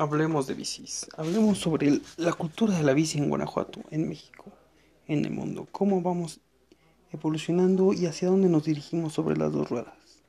Hablemos de bicis. Hablemos sobre la cultura de la bici en Guanajuato, en México, en el mundo. Cómo vamos evolucionando y hacia dónde nos dirigimos sobre las dos ruedas.